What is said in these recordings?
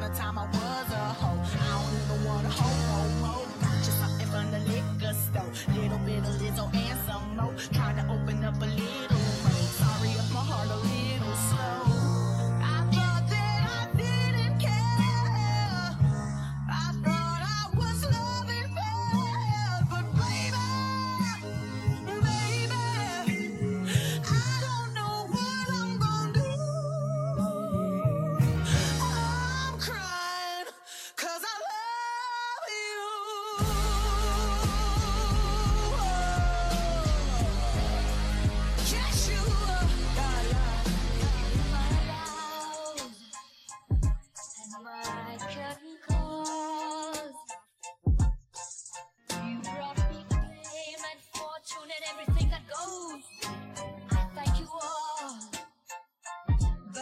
upon a time I was a hoe. I don't even wanna hoe, hoe, hoe. Just something from the lick.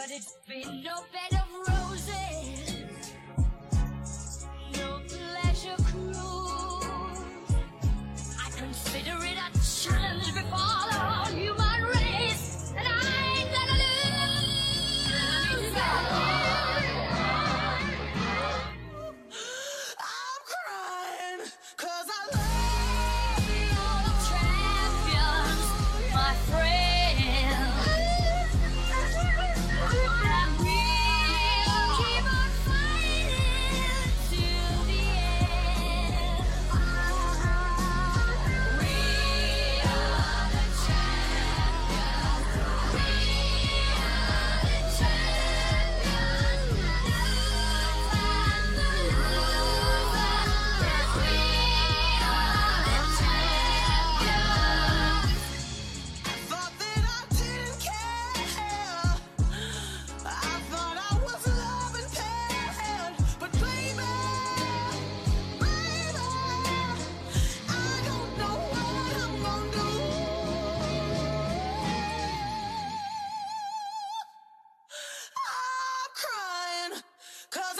But it's been no bed of roses. Cause